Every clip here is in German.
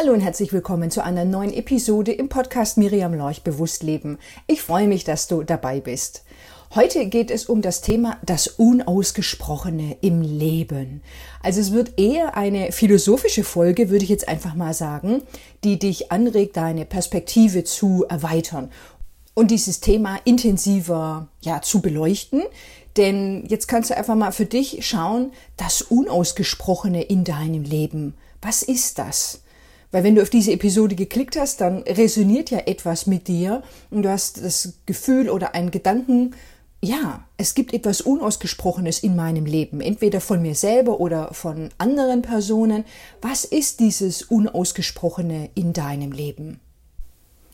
Hallo und herzlich willkommen zu einer neuen Episode im Podcast Miriam Lorch Bewusst Leben. Ich freue mich, dass du dabei bist. Heute geht es um das Thema das Unausgesprochene im Leben. Also es wird eher eine philosophische Folge, würde ich jetzt einfach mal sagen, die dich anregt, deine Perspektive zu erweitern und dieses Thema intensiver ja, zu beleuchten. Denn jetzt kannst du einfach mal für dich schauen, das Unausgesprochene in deinem Leben. Was ist das? Weil wenn du auf diese Episode geklickt hast, dann resoniert ja etwas mit dir und du hast das Gefühl oder einen Gedanken, ja, es gibt etwas Unausgesprochenes in meinem Leben, entweder von mir selber oder von anderen Personen. Was ist dieses Unausgesprochene in deinem Leben?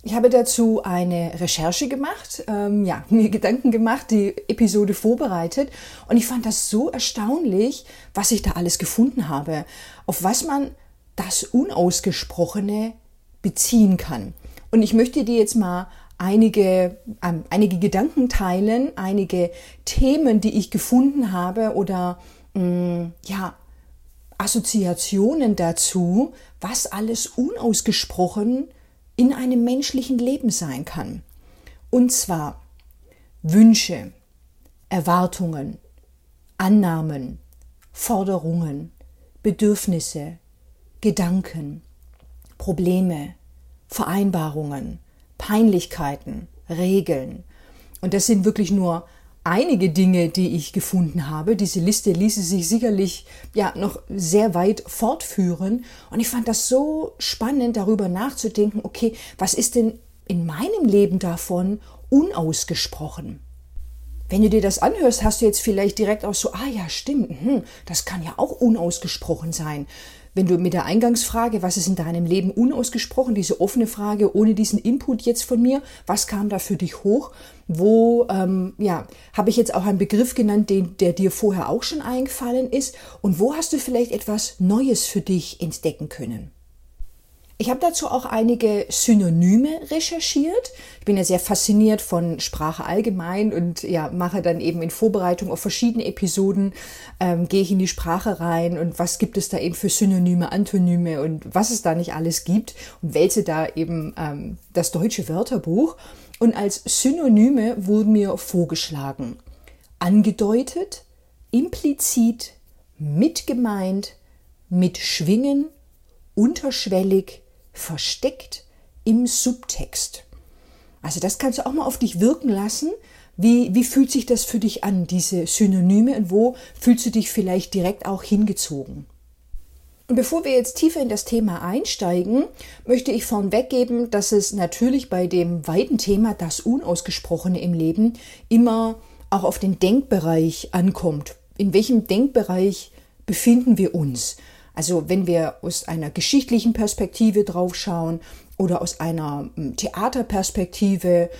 Ich habe dazu eine Recherche gemacht, ähm, ja, mir Gedanken gemacht, die Episode vorbereitet und ich fand das so erstaunlich, was ich da alles gefunden habe, auf was man das Unausgesprochene beziehen kann. Und ich möchte dir jetzt mal einige, ähm, einige Gedanken teilen, einige Themen, die ich gefunden habe oder mh, mm, ja, Assoziationen dazu, was alles unausgesprochen in einem menschlichen Leben sein kann. Und zwar Wünsche, Erwartungen, Annahmen, Forderungen, Bedürfnisse, Gedanken, Probleme, Vereinbarungen, Peinlichkeiten, Regeln. Und das sind wirklich nur einige Dinge, die ich gefunden habe. Diese Liste ließe sich sicherlich ja noch sehr weit fortführen. Und ich fand das so spannend, darüber nachzudenken, okay, was ist denn in meinem Leben davon unausgesprochen? Wenn du dir das anhörst, hast du jetzt vielleicht direkt auch so, ah ja, stimmt, hm, das kann ja auch unausgesprochen sein. Wenn du mit der Eingangsfrage, was ist in deinem Leben unausgesprochen, diese offene Frage ohne diesen Input jetzt von mir, was kam da für dich hoch? Wo, ähm, ja, habe ich jetzt auch einen Begriff genannt, den, der dir vorher auch schon eingefallen ist? Und wo hast du vielleicht etwas Neues für dich entdecken können? Ich habe dazu auch einige Synonyme recherchiert. Ich bin ja sehr fasziniert von Sprache allgemein und ja, mache dann eben in Vorbereitung auf verschiedene Episoden, ähm, gehe ich in die Sprache rein und was gibt es da eben für Synonyme, Antonyme und was es da nicht alles gibt und wälze da eben ähm, das deutsche Wörterbuch. Und als Synonyme wurden mir vorgeschlagen angedeutet, implizit, mitgemeint, mitschwingen, unterschwellig, versteckt im Subtext. Also das kannst du auch mal auf dich wirken lassen. Wie, wie fühlt sich das für dich an, diese Synonyme und wo fühlst du dich vielleicht direkt auch hingezogen? Und bevor wir jetzt tiefer in das Thema einsteigen, möchte ich vorweggeben, dass es natürlich bei dem weiten Thema das Unausgesprochene im Leben immer auch auf den Denkbereich ankommt. In welchem Denkbereich befinden wir uns? Also wenn wir aus einer geschichtlichen Perspektive draufschauen oder aus einer hm, Theaterperspektive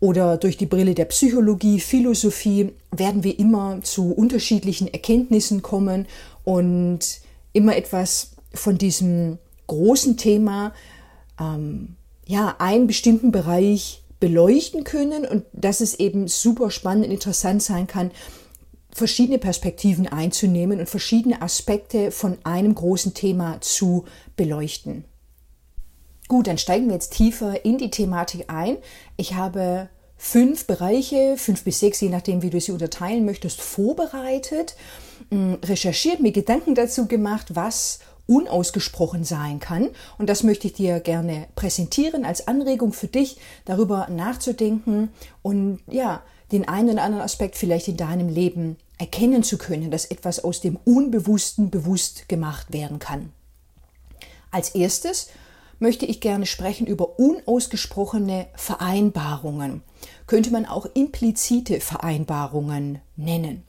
oder durch die Brille der Psychologie, Philosophie, werden wir immer zu unterschiedlichen Erkenntnissen kommen und immer etwas von diesem großen Thema, ähm, ja, einen bestimmten Bereich beleuchten können und dass es eben super spannend und interessant sein kann, verschiedene Perspektiven einzunehmen und verschiedene Aspekte von einem großen Thema zu beleuchten. Gut, dann steigen wir jetzt tiefer in die Thematik ein. Ich habe fünf Bereiche, fünf bis sechs, je nachdem, wie du sie unterteilen möchtest, vorbereitet, hm, recherchiert, mir Gedanken dazu gemacht, was unausgesprochen sein kann. Und das möchte ich dir gerne präsentieren als Anregung für dich, darüber nachzudenken und ja, den einen oder anderen Aspekt vielleicht in deinem Leben erkennen zu können, dass etwas aus dem Unbewussten bewusst gemacht werden kann. Als erstes möchte ich gerne sprechen über unausgesprochene Vereinbarungen. Könnte man auch implizite Vereinbarungen nennen.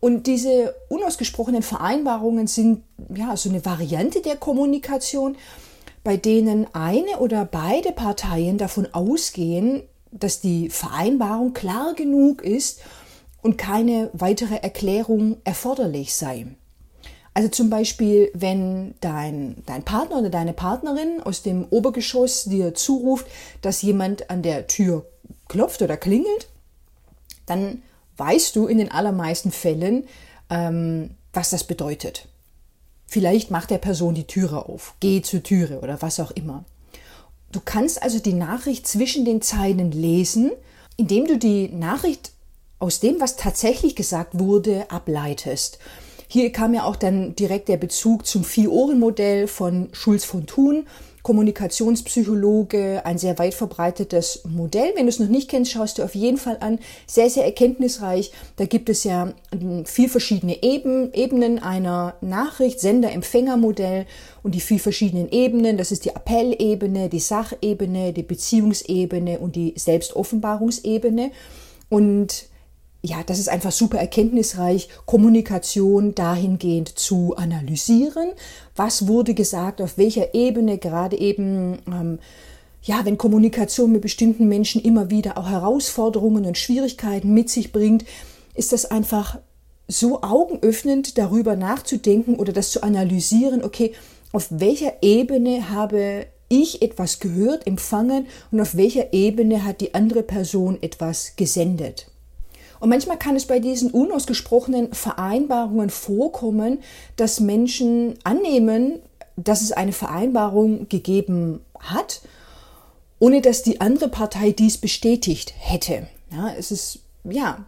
Und diese unausgesprochenen Vereinbarungen sind ja so eine Variante der Kommunikation, bei denen eine oder beide Parteien davon ausgehen, dass die Vereinbarung klar genug ist und keine weitere Erklärung erforderlich sei. Also zum Beispiel, wenn dein, dein Partner oder deine Partnerin aus dem Obergeschoss dir zuruft, dass jemand an der Tür klopft oder klingelt, dann weißt du in den allermeisten Fällen, ähm, was das bedeutet. Vielleicht macht der Person die Türe auf, geh zur Türe oder was auch immer. Du kannst also die Nachricht zwischen den Zeilen lesen, indem du die Nachricht aus dem, was tatsächlich gesagt wurde, ableitest. Hier kam ja auch dann direkt der Bezug zum Vier-Ohren-Modell von Schulz von Thun, Kommunikationspsychologe, ein sehr weit verbreitetes Modell. Wenn du es noch nicht kennst, schaust du auf jeden Fall an. Sehr, sehr erkenntnisreich. Da gibt es ja ähm, vier verschiedene Ebenen einer Nachricht, Sender-Empfänger-Modell und die vier verschiedenen Ebenen. Das ist die Appellebene, die Sachebene, die Beziehungsebene und die Selbstoffenbarungsebene. Und ja, das ist einfach super erkenntnisreich, Kommunikation dahingehend zu analysieren. Was wurde gesagt, auf welcher Ebene, gerade eben, ähm, ja, wenn Kommunikation mit bestimmten Menschen immer wieder auch Herausforderungen und Schwierigkeiten mit sich bringt, ist das einfach so augenöffnend, darüber nachzudenken oder das zu analysieren, okay, auf welcher Ebene habe ich etwas gehört, empfangen und auf welcher Ebene hat die andere Person etwas gesendet. Und manchmal kann es bei diesen unausgesprochenen Vereinbarungen vorkommen, dass Menschen annehmen, dass es eine Vereinbarung gegeben hat, ohne dass die andere Partei dies bestätigt hätte. Ja, es ist ja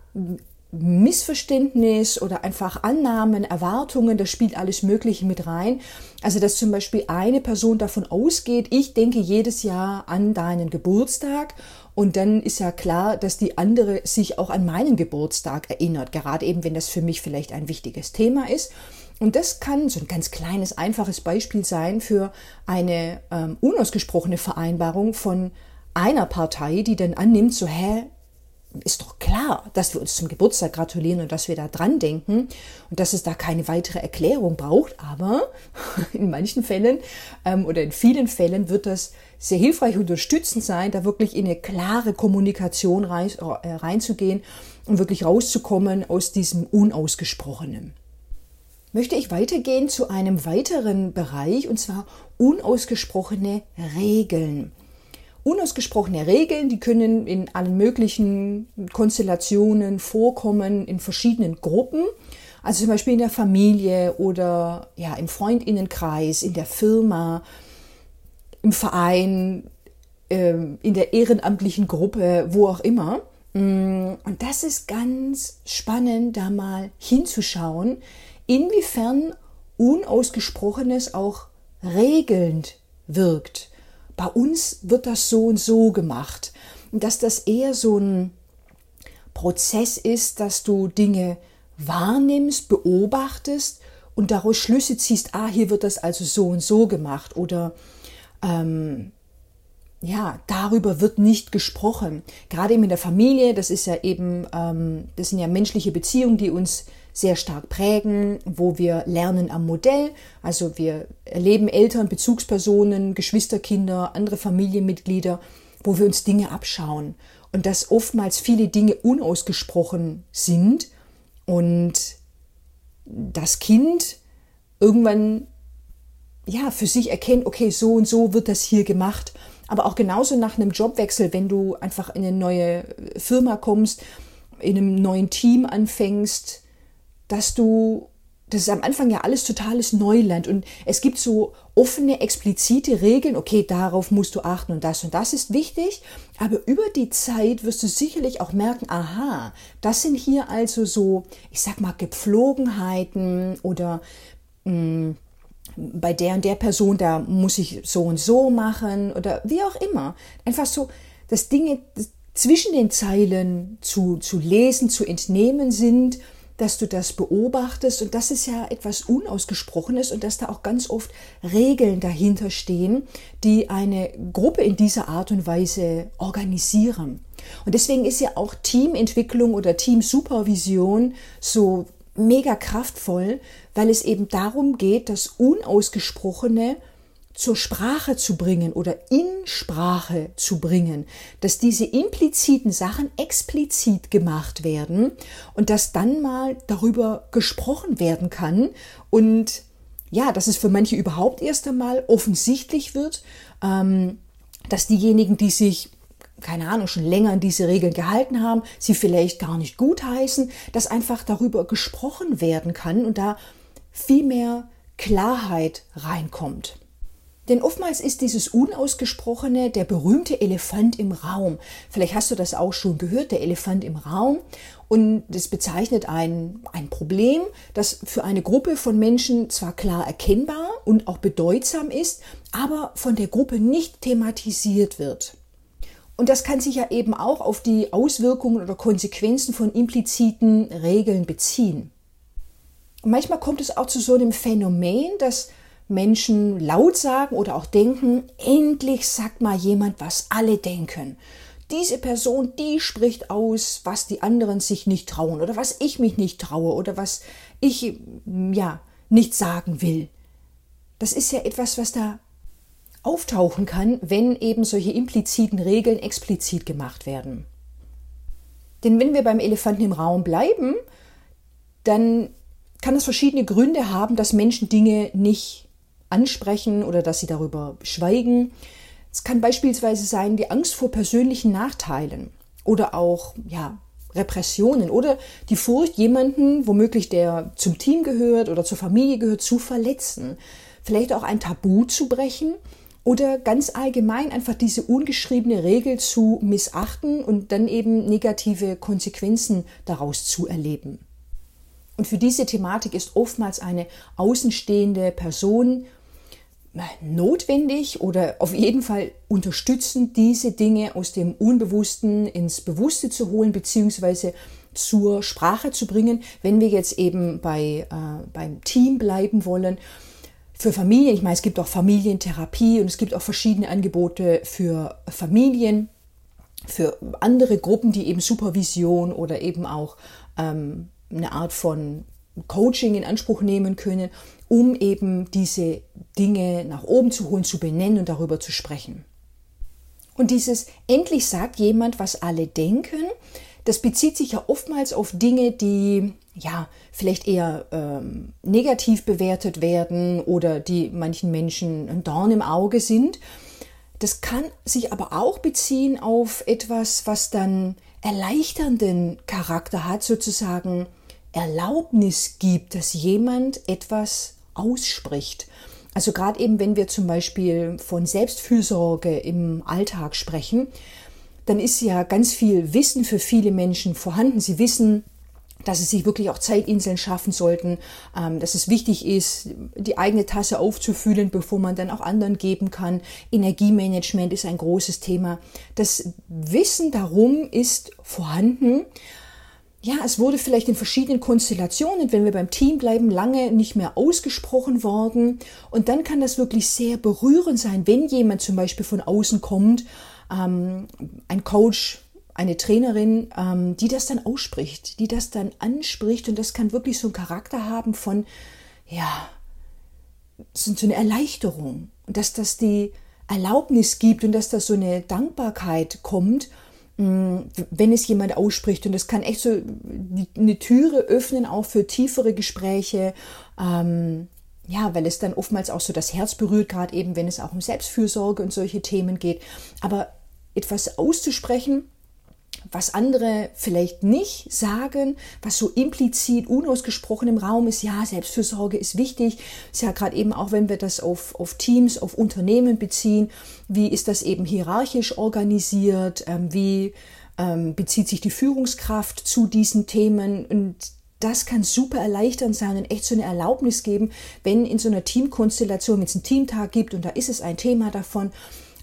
Missverständnis oder einfach Annahmen, Erwartungen, das spielt alles Mögliche mit rein. Also, dass zum Beispiel eine Person davon ausgeht, ich denke jedes Jahr an deinen Geburtstag und dann ist ja klar, dass die andere sich auch an meinen Geburtstag erinnert, gerade eben, wenn das für mich vielleicht ein wichtiges Thema ist. Und das kann so ein ganz kleines, einfaches Beispiel sein für eine ähm, unausgesprochene Vereinbarung von einer Partei, die dann annimmt, so, hä, ist doch klar, dass wir uns zum Geburtstag gratulieren und dass wir da dran denken und dass es da keine weitere Erklärung braucht. Aber in manchen Fällen ähm, oder in vielen Fällen wird das sehr hilfreich und unterstützend sein, da wirklich in eine klare Kommunikation rein, äh, reinzugehen und wirklich rauszukommen aus diesem Unausgesprochenen. Möchte ich weitergehen zu einem weiteren Bereich und zwar unausgesprochene Regeln. Unausgesprochene Regeln, die können in allen möglichen Konstellationen vorkommen, in verschiedenen Gruppen. Also zum Beispiel in der Familie oder ja, im Freundinnenkreis, in der Firma, im Verein, ähm, in der ehrenamtlichen Gruppe, wo auch immer. Mm, und das ist ganz spannend, da mal hinzuschauen, inwiefern Unausgesprochenes auch regelnd wirkt bei uns wird das so und so gemacht. Und dass das eher so ein Prozess ist, dass du Dinge wahrnimmst, beobachtest und daraus Schlüsse ziehst, ah, hier wird das also so und so gemacht oder ähm, ja, darüber wird nicht gesprochen. Gerade eben in der Familie, das ist ja eben, ähm, das sind ja menschliche Beziehungen, die uns sehr stark prägen, wo wir lernen am Modell. Also wir erleben Eltern, Bezugspersonen, Geschwisterkinder, andere Familienmitglieder, wo wir uns Dinge abschauen. Und dass oftmals viele Dinge unausgesprochen sind und das Kind irgendwann ja für sich erkennt, okay, so und so wird das hier gemacht. Aber auch genauso nach einem Jobwechsel, wenn du einfach in eine neue Firma kommst, in einem neuen Team anfängst, dass du, das ist am Anfang ja alles totales Neuland und es gibt so offene, explizite Regeln, okay, darauf musst du achten und das und das ist wichtig, aber über die Zeit wirst du sicherlich auch merken, aha, das sind hier also so, ich sag mal, Gepflogenheiten oder mh, hm, bei der und der Person, da muss ich so und so machen oder wie auch immer. Einfach so, dass Dinge zwischen den Zeilen zu, zu lesen, zu entnehmen sind dass du das beobachtest und das ist ja etwas Unausgesprochenes und dass da auch ganz oft Regeln dahinter stehen, die eine Gruppe in dieser Art und Weise organisieren. Und deswegen ist ja auch Teamentwicklung oder Teamsupervision so mega kraftvoll, weil es eben darum geht, das Unausgesprochene zur Sprache zu bringen oder in Sprache zu bringen, dass diese impliziten Sachen explizit gemacht werden und dass dann mal darüber gesprochen werden kann und ja, dass es für manche überhaupt erst einmal offensichtlich wird, ähm, dass diejenigen, die sich keine Ahnung, schon länger an diese Regeln gehalten haben, sie vielleicht gar nicht gutheißen, dass einfach darüber gesprochen werden kann und da viel mehr Klarheit reinkommt. Denn oftmals ist dieses Unausgesprochene der berühmte Elefant im Raum. Vielleicht hast du das auch schon gehört, der Elefant im Raum. Und das bezeichnet ein, ein Problem, das für eine Gruppe von Menschen zwar klar erkennbar und auch bedeutsam ist, aber von der Gruppe nicht thematisiert wird. Und das kann sich ja eben auch auf die Auswirkungen oder Konsequenzen von impliziten Regeln beziehen. Und manchmal kommt es auch zu so einem Phänomen, dass Menschen laut sagen oder auch denken, endlich sagt mal jemand, was alle denken. Diese Person, die spricht aus, was die anderen sich nicht trauen oder was ich mich nicht traue oder was ich ja nicht sagen will. Das ist ja etwas, was da auftauchen kann, wenn eben solche impliziten Regeln explizit gemacht werden. Denn wenn wir beim Elefanten im Raum bleiben, dann kann es verschiedene Gründe haben, dass Menschen Dinge nicht ansprechen oder dass sie darüber schweigen. Es kann beispielsweise sein die Angst vor persönlichen Nachteilen oder auch ja, Repressionen oder die Furcht, jemanden, womöglich der zum Team gehört oder zur Familie gehört, zu verletzen. Vielleicht auch ein Tabu zu brechen oder ganz allgemein einfach diese ungeschriebene Regel zu missachten und dann eben negative Konsequenzen daraus zu erleben. Und für diese Thematik ist oftmals eine außenstehende Person notwendig oder auf jeden Fall unterstützend, diese Dinge aus dem Unbewussten ins Bewusste zu holen, beziehungsweise zur Sprache zu bringen, wenn wir jetzt eben bei, äh, beim Team bleiben wollen für Familien. Ich meine, es gibt auch Familientherapie und es gibt auch verschiedene Angebote für Familien, für andere Gruppen, die eben Supervision oder eben auch ähm, eine Art von Coaching in Anspruch nehmen können, um eben diese Dinge nach oben zu holen, zu benennen und darüber zu sprechen. Und dieses endlich sagt jemand, was alle denken, das bezieht sich ja oftmals auf Dinge, die ja vielleicht eher ähm, negativ bewertet werden oder die manchen Menschen ein Dorn im Auge sind. Das kann sich aber auch beziehen auf etwas, was dann erleichternden Charakter hat, sozusagen Erlaubnis gibt, dass jemand etwas ausspricht. Also gerade eben, wenn wir zum Beispiel von Selbstfürsorge im Alltag sprechen, dann ist ja ganz viel Wissen für viele Menschen vorhanden. Sie wissen, dass sie sich wirklich auch Zeitinseln schaffen sollten, ähm, dass es wichtig ist, die eigene Tasse aufzufüllen, bevor man dann auch anderen geben kann. Energiemanagement ist ein großes Thema. Das Wissen darum ist vorhanden. Ja, es wurde vielleicht in verschiedenen Konstellationen, wenn wir beim Team bleiben, lange nicht mehr ausgesprochen worden. Und dann kann das wirklich sehr berührend sein, wenn jemand zum Beispiel von außen kommt ähm, ein Coach, eine Trainerin, ähm, die das dann ausspricht, die das dann anspricht und das kann wirklich so einen Charakter haben von, ja, so eine Erleichterung und dass das die Erlaubnis gibt und dass das so eine Dankbarkeit kommt, mm, wenn es jemand ausspricht und das kann echt so eine Türe öffnen auch für tiefere Gespräche, ähm, ja, weil es dann oftmals auch so das Herz berührt, gerade eben, wenn es auch um Selbstfürsorge und solche Themen geht. Aber etwas auszusprechen, was andere vielleicht nicht sagen, was so implizit, unausgesprochen im Raum ist, ja, Selbstfürsorge ist wichtig. Ist ja gerade eben auch, wenn wir das auf, auf Teams, auf Unternehmen beziehen, wie ist das eben hierarchisch organisiert, ähm, wie ähm, bezieht sich die Führungskraft zu diesen Themen und das kann super erleichternd sein und echt so eine Erlaubnis geben, wenn in so einer Teamkonstellation, wenn es einen Teamtag gibt und da ist es ein Thema davon,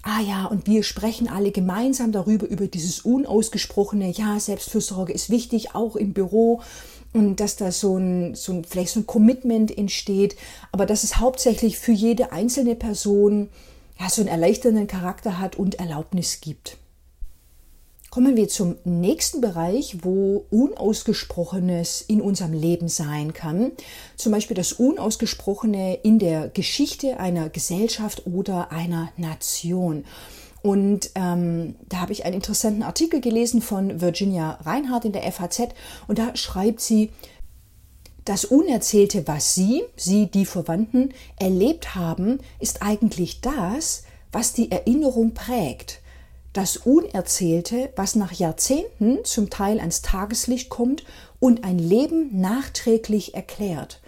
ah ja, und wir sprechen alle gemeinsam darüber, über dieses unausgesprochene, ja, Selbstfürsorge ist wichtig, auch im Büro. Und dass da so ein, so ein, vielleicht so ein Commitment entsteht, aber dass es hauptsächlich für jede einzelne Person ja, so einen erleichternden Charakter hat und Erlaubnis gibt. Kommen wir zum nächsten Bereich, wo Unausgesprochenes in unserem Leben sein kann. Zum Beispiel das Unausgesprochene in der Geschichte einer Gesellschaft oder einer Nation. Und ähm, da habe ich einen interessanten Artikel gelesen von Virginia Reinhardt in der FAZ und da schreibt sie, das Unerzählte, was Sie, Sie, die Verwandten, erlebt haben, ist eigentlich das, was die Erinnerung prägt das Unerzählte, was nach Jahrzehnten zum Teil ans Tageslicht kommt und ein Leben nachträglich erklärt.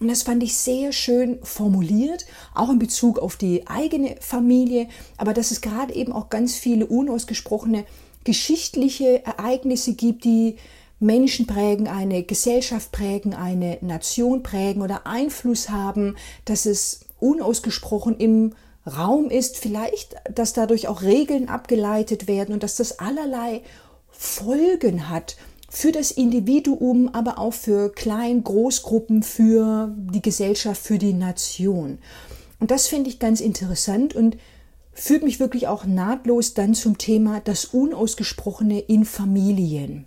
Und das fand ich sehr schön formuliert, auch in Bezug auf die eigene Familie, aber dass es gerade eben auch ganz viele unausgesprochene geschichtliche Ereignisse gibt, die Menschen prägen, eine Gesellschaft prägen, eine Nation prägen oder Einfluss haben, dass es unausgesprochen im Raum ist, vielleicht, dass dadurch auch Regeln abgeleitet werden und dass das allerlei Folgen hat für das Individuum, aber auch für Klein-, Großgruppen, für die Gesellschaft, für die Nation. Und das finde ich ganz interessant und führt mich wirklich auch nahtlos dann zum Thema das Unausgesprochene in Familien.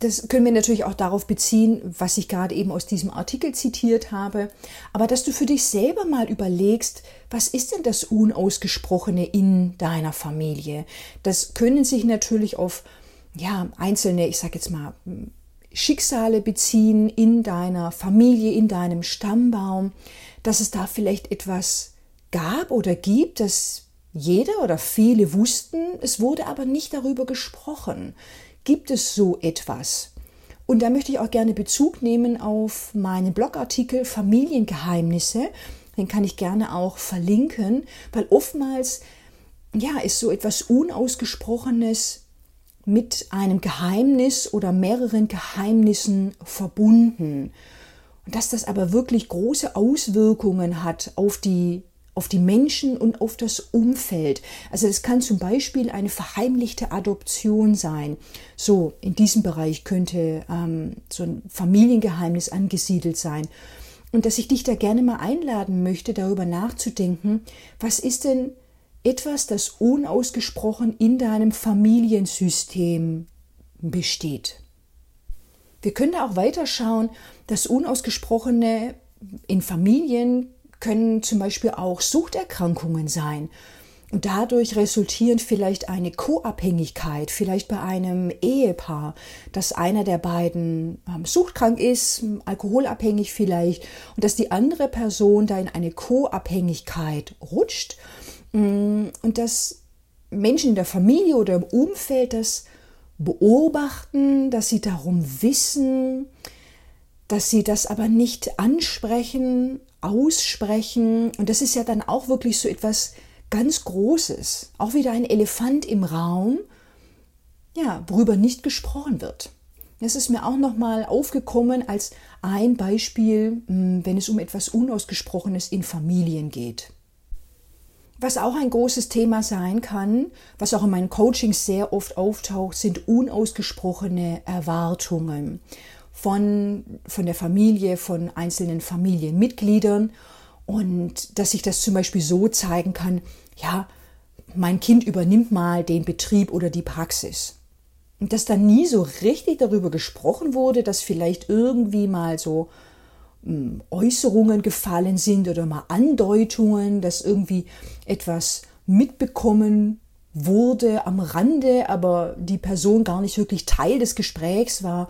Das können wir natürlich auch darauf beziehen, was ich gerade eben aus diesem Artikel zitiert habe. Aber dass du für dich selber mal überlegst, was ist denn das Unausgesprochene in deiner Familie? Das können sich natürlich auf ja, einzelne, ich sage jetzt mal, Schicksale beziehen in deiner Familie, in deinem Stammbaum, dass es da vielleicht etwas gab oder gibt, das jeder oder viele wussten, es wurde aber nicht darüber gesprochen. Gibt es so etwas? Und da möchte ich auch gerne Bezug nehmen auf meinen Blogartikel Familiengeheimnisse. Den kann ich gerne auch verlinken, weil oftmals ja, ist so etwas Unausgesprochenes mit einem Geheimnis oder mehreren Geheimnissen verbunden. Und dass das aber wirklich große Auswirkungen hat auf die auf die Menschen und auf das Umfeld. Also es kann zum Beispiel eine verheimlichte Adoption sein. So, in diesem Bereich könnte ähm, so ein Familiengeheimnis angesiedelt sein. Und dass ich dich da gerne mal einladen möchte, darüber nachzudenken, was ist denn etwas, das unausgesprochen in deinem Familiensystem besteht. Wir können da auch weiterschauen, das Unausgesprochene in Familien können zum Beispiel auch Suchterkrankungen sein. Und dadurch resultieren vielleicht eine Co-Abhängigkeit, vielleicht bei einem Ehepaar, dass einer der beiden ähm, suchtkrank ist, alkoholabhängig vielleicht, und dass die andere Person da in eine Co-Abhängigkeit rutscht mm, und dass Menschen in der Familie oder im Umfeld das beobachten, dass sie darum wissen, dass sie das aber nicht ansprechen, aussprechen. Und das ist ja dann auch wirklich so etwas ganz Großes. Auch wieder ein Elefant im Raum, ja, worüber nicht gesprochen wird. Das ist mir auch nochmal aufgekommen als ein Beispiel, hm, wenn es um etwas Unausgesprochenes in Familien geht. Was auch ein großes Thema sein kann, was auch in meinen Coachings sehr oft auftaucht, sind unausgesprochene Erwartungen von, von der Familie, von einzelnen Familienmitgliedern und dass sich das zum Beispiel so zeigen kann, ja, mein Kind übernimmt mal den Betrieb oder die Praxis. Und dass da nie so richtig darüber gesprochen wurde, dass vielleicht irgendwie mal so hm, Äußerungen gefallen sind oder mal Andeutungen, dass irgendwie etwas mitbekommen wurde am Rande, aber die Person gar nicht wirklich Teil des Gesprächs war,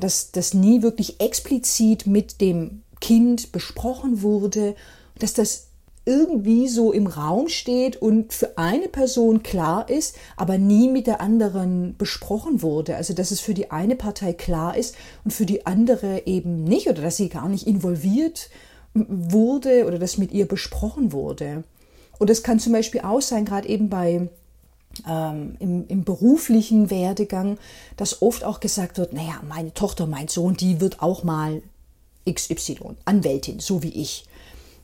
dass das nie wirklich explizit mit dem Kind besprochen wurde, dass das irgendwie so im Raum steht und für eine Person klar ist, aber nie mit der anderen besprochen wurde. Also dass es für die eine Partei klar ist und für die andere eben nicht oder dass sie gar nicht involviert wurde oder dass mit ihr besprochen wurde. Und das kann zum Beispiel auch sein, gerade eben bei ähm, im, im, beruflichen Werdegang, dass oft auch gesagt wird, naja, meine Tochter, mein Sohn, die wird auch mal XY, Anwältin, so wie ich.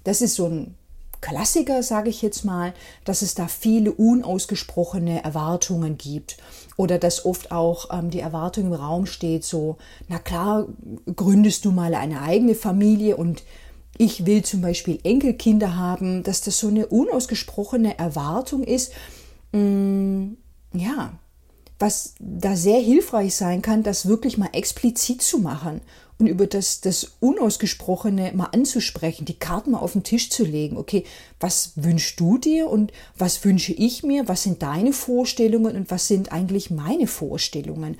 Das ist so ein Klassiker, sage ich jetzt mal, dass es da viele unausgesprochene Erwartungen gibt oder dass oft auch ähm, die Erwartung im Raum steht, so, na klar, gründest du mal eine eigene Familie und ich will zum Beispiel Enkelkinder haben, dass das so eine unausgesprochene Erwartung ist, Mm, ja, was da sehr hilfreich sein kann, das wirklich mal explizit zu machen und über das, das Unausgesprochene mal anzusprechen, die Karten mal auf den Tisch zu legen. Okay, was wünschst du dir und was wünsche ich mir? Was sind deine Vorstellungen und was sind eigentlich meine Vorstellungen?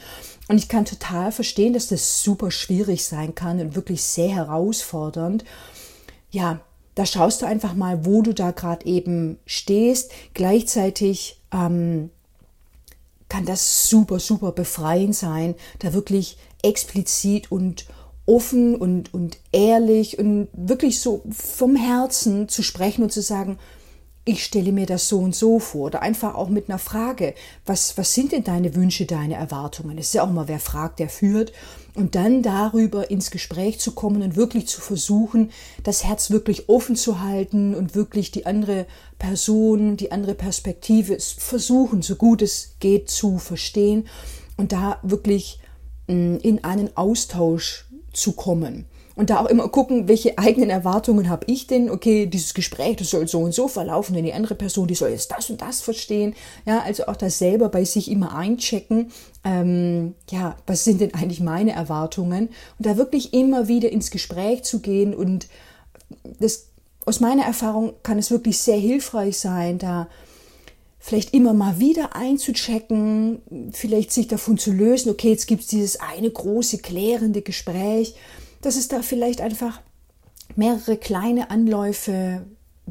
Und ich kann total verstehen, dass das super schwierig sein kann und wirklich sehr herausfordernd. Ja, da schaust du einfach mal, wo du da gerade eben stehst. Gleichzeitig ähm, kann das super, super befreiend sein, da wirklich explizit und offen und, und ehrlich und wirklich so vom Herzen zu sprechen und zu sagen, ich stelle mir das so und so vor. Oder einfach auch mit einer Frage, was, was sind denn deine Wünsche, deine Erwartungen? Es ist ja auch mal, wer fragt, der führt. Und dann darüber ins Gespräch zu kommen und wirklich zu versuchen, das Herz wirklich offen zu halten und wirklich die andere Person, die andere Perspektive versuchen, so gut es geht, zu verstehen und da wirklich mm, in einen Austausch zu kommen. Und da auch immer gucken, welche eigenen Erwartungen habe ich denn? Okay, dieses Gespräch, das soll so und so verlaufen, denn die andere Person, die soll jetzt das und das verstehen. Ja, also auch das selber bei sich immer einchecken. Ähm, ja, was sind denn eigentlich meine Erwartungen? Und da wirklich immer wieder ins Gespräch zu gehen und das, aus meiner Erfahrung kann es wirklich sehr hilfreich sein, da vielleicht immer mal wieder einzuchecken, vielleicht sich davon zu lösen, okay, jetzt gibt es dieses eine große klärende Gespräch, dass es da vielleicht einfach mehrere kleine Anläufe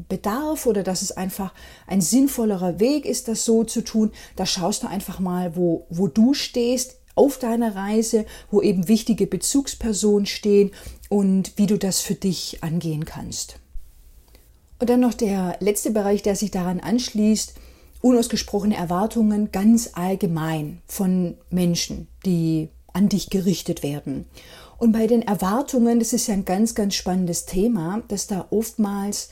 bedarf oder dass es einfach ein sinnvollerer Weg ist, das so zu tun. Da schaust du einfach mal, wo, wo du stehst auf deiner Reise, wo eben wichtige Bezugspersonen stehen und wie du das für dich angehen kannst. Und dann noch der letzte Bereich, der sich daran anschließt, unausgesprochene Erwartungen ganz allgemein von Menschen, die an dich gerichtet werden. Und bei den Erwartungen, das ist ja ein ganz, ganz spannendes Thema, dass da oftmals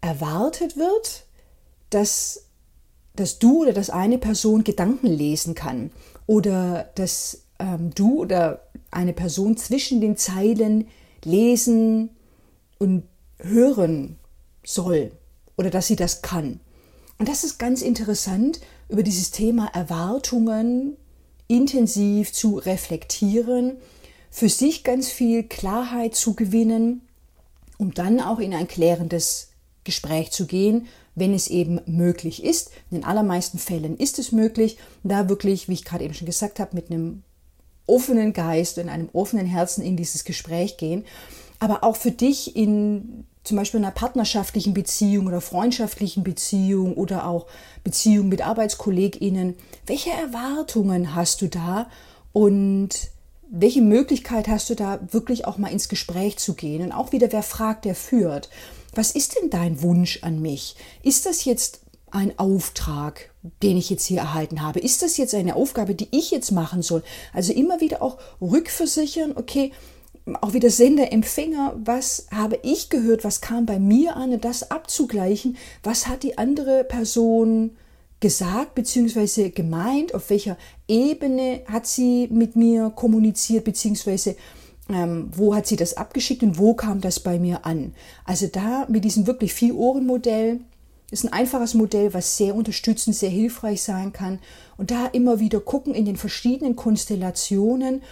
erwartet wird, dass, dass du oder dass eine Person Gedanken lesen kann oder dass ähm, du oder eine Person zwischen den Zeilen lesen und hören soll oder dass sie das kann. Und das ist ganz interessant, über dieses Thema Erwartungen intensiv zu reflektieren, für sich ganz viel Klarheit zu gewinnen, um dann auch in ein klärendes Gespräch zu gehen, wenn es eben möglich ist. In den allermeisten Fällen ist es möglich, da wirklich, wie ich gerade eben schon gesagt habe, mit einem offenen Geist und einem offenen Herzen in dieses Gespräch gehen. Aber auch für dich in zum Beispiel in einer partnerschaftlichen Beziehung oder freundschaftlichen Beziehung oder auch Beziehung mit ArbeitskollegInnen, welche Erwartungen hast du da und welche Möglichkeit hast du da wirklich auch mal ins Gespräch zu gehen? Und auch wieder, wer fragt, der führt. Was ist denn dein Wunsch an mich? Ist das jetzt ein Auftrag, den ich jetzt hier erhalten habe? Ist das jetzt eine Aufgabe, die ich jetzt machen soll? Also immer wieder auch rückversichern, okay, auch wieder Sender, Empfänger, was habe ich gehört, was kam bei mir an, das abzugleichen, was hat die andere Person gesagt bzw. gemeint, auf welcher Ebene hat sie mit mir kommuniziert bzw. Ähm, wo hat sie das abgeschickt und wo kam das bei mir an. Also da mit diesem wirklich Vier-Ohren-Modell ist ein einfaches Modell, was sehr unterstützend, sehr hilfreich sein kann. Und da immer wieder gucken in den verschiedenen Konstellationen,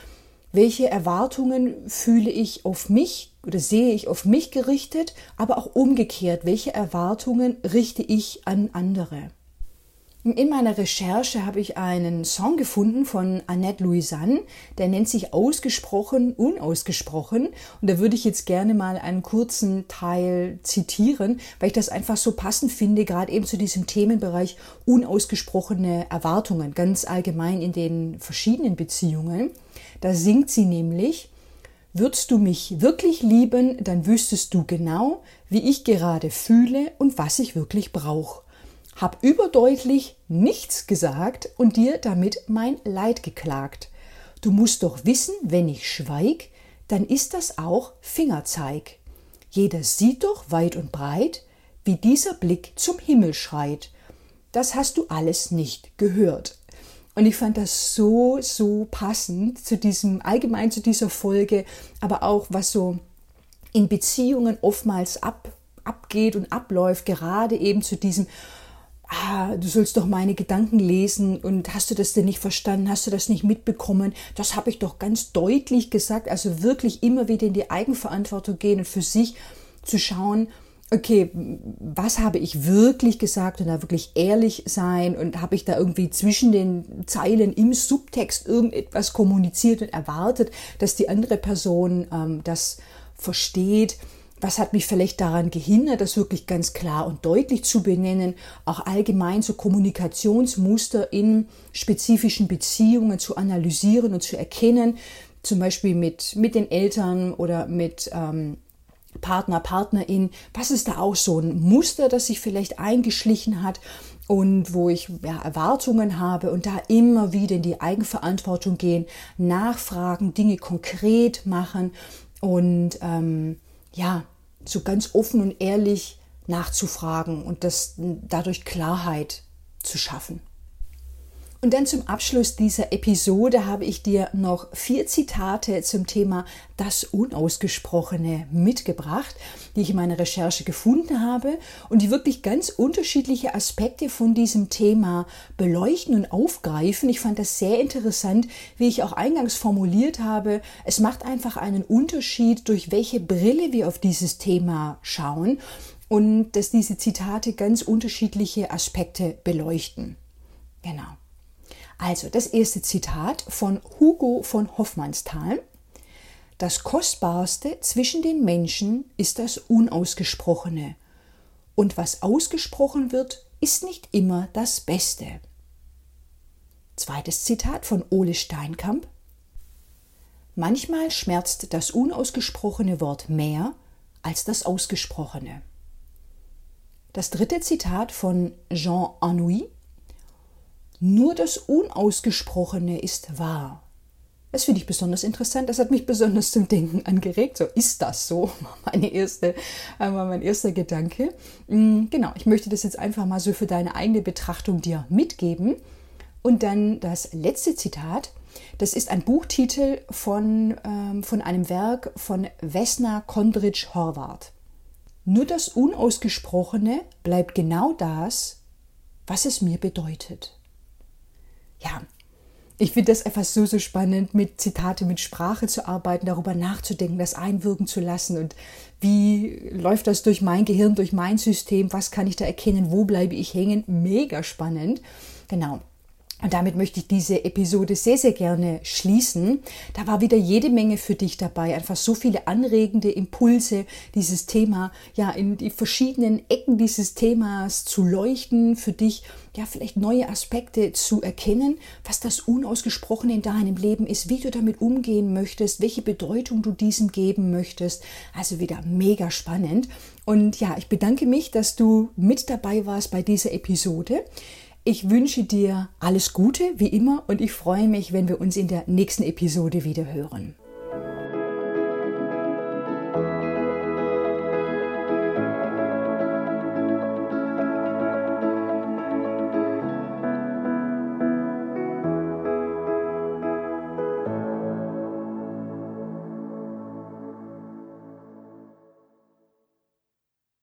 welche Erwartungen fühle ich auf mich oder sehe ich auf mich gerichtet, aber auch umgekehrt, welche Erwartungen richte ich an andere. In meiner Recherche habe ich einen Song gefunden von Annette Louisanne, der nennt sich Ausgesprochen, Unausgesprochen. Und da würde ich jetzt gerne mal einen kurzen Teil zitieren, weil ich das einfach so passend finde, gerade eben zu diesem Themenbereich unausgesprochene Erwartungen, ganz allgemein in den verschiedenen Beziehungen. Da singt sie nämlich, Würdest du mich wirklich lieben, dann wüsstest du genau, wie ich gerade fühle und was ich wirklich brauche hab überdeutlich nichts gesagt und dir damit mein Leid geklagt. Du musst doch wissen, wenn ich schweig, dann ist das auch Fingerzeig. Jeder sieht doch weit und breit, wie dieser Blick zum Himmel schreit. Das hast du alles nicht gehört. Und ich fand das so, so passend zu diesem, allgemein zu dieser Folge, aber auch was so in Beziehungen oftmals ab, abgeht und abläuft, gerade eben zu diesem, ah, du sollst doch meine Gedanken lesen und hast du das denn nicht verstanden, hast du das nicht mitbekommen? Das habe ich doch ganz deutlich gesagt. Also wirklich immer wieder in die Eigenverantwortung gehen und für sich zu schauen, okay, was habe ich wirklich gesagt und da wirklich ehrlich sein und habe ich da irgendwie zwischen den Zeilen im Subtext irgendetwas kommuniziert und erwartet, dass die andere Person ähm, das versteht was hat mich vielleicht daran gehindert, das wirklich ganz klar und deutlich zu benennen, auch allgemein so Kommunikationsmuster in spezifischen Beziehungen zu analysieren und zu erkennen, zum Beispiel mit, mit den Eltern oder mit ähm, Partner, Partnerin, was ist da auch so ein Muster, das sich vielleicht eingeschlichen hat und wo ich ja, Erwartungen habe und da immer wieder in die Eigenverantwortung gehen, nachfragen, Dinge konkret machen und ähm, ja, so ganz offen und ehrlich nachzufragen und das dadurch Klarheit zu schaffen. Und dann zum Abschluss dieser Episode habe ich dir noch vier Zitate zum Thema das Unausgesprochene mitgebracht, die ich in meiner Recherche gefunden habe und die wirklich ganz unterschiedliche Aspekte von diesem Thema beleuchten und aufgreifen. Ich fand das sehr interessant, wie ich auch eingangs formuliert habe. Es macht einfach einen Unterschied, durch welche Brille wir auf dieses Thema schauen und dass diese Zitate ganz unterschiedliche Aspekte beleuchten. Genau. Also das erste Zitat von Hugo von Hoffmannsthal. Das Kostbarste zwischen den Menschen ist das Unausgesprochene. Und was ausgesprochen wird, ist nicht immer das Beste. Zweites Zitat von Ole Steinkamp. Manchmal schmerzt das unausgesprochene Wort mehr als das ausgesprochene. Das dritte Zitat von Jean Anouilh. Nur das Unausgesprochene ist wahr. Das finde ich besonders interessant. Das hat mich besonders zum Denken angeregt. So ist das so, meine erste, äh, war mein erster Gedanke. Mm, genau, ich möchte das jetzt einfach mal so für deine eigene Betrachtung dir mitgeben. Und dann das letzte Zitat. Das ist ein Buchtitel von, ähm, von einem Werk von Vesna Kondritsch Horvath. Nur das Unausgesprochene bleibt genau das, was es mir bedeutet ja, ich finde das einfach so, so spannend, mit Zitate, mit Sprache zu arbeiten, darüber nachzudenken, das einwirken zu lassen und wie läuft das durch mein Gehirn, durch mein System, was kann ich da erkennen, wo bleibe ich hängen. Mega spannend. Genau. Und damit möchte ich diese Episode sehr, sehr gerne schließen. Da war wieder jede Menge für dich dabei. Einfach so viele anregende Impulse, dieses Thema, ja, in die verschiedenen Ecken dieses Themas zu leuchten, für dich, ja, vielleicht neue Aspekte zu erkennen, was das Unausgesprochene in deinem Leben ist, wie du damit umgehen möchtest, welche Bedeutung du diesem geben möchtest. Also wieder mega spannend. Und ja, ich bedanke mich, dass du mit dabei warst bei dieser Episode. Ich wünsche dir alles Gute, wie immer, und ich freue mich, wenn wir uns in der nächsten Episode wieder hören.